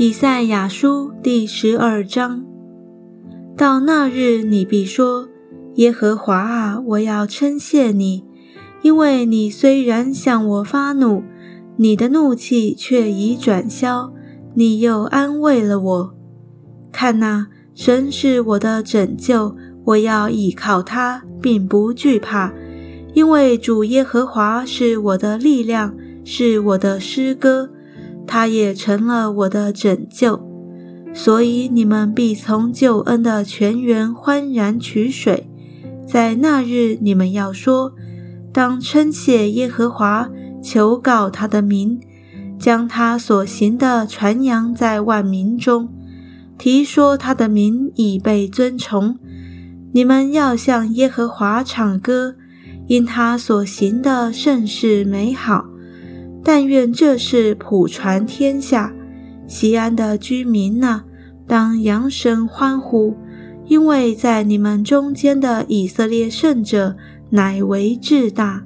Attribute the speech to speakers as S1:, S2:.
S1: 以赛亚书第十二章：到那日，你必说：“耶和华啊，我要称谢你，因为你虽然向我发怒，你的怒气却已转消，你又安慰了我。看哪，神是我的拯救，我要倚靠他，并不惧怕，因为主耶和华是我的力量，是我的诗歌。”他也成了我的拯救，所以你们必从救恩的泉源欢然取水。在那日，你们要说：当称谢耶和华，求告他的名，将他所行的传扬在万民中，提说他的名已被尊崇。你们要向耶和华唱歌，因他所行的甚是美好。但愿这事普传天下，西安的居民呢，当扬声欢呼，因为在你们中间的以色列圣者乃为至大。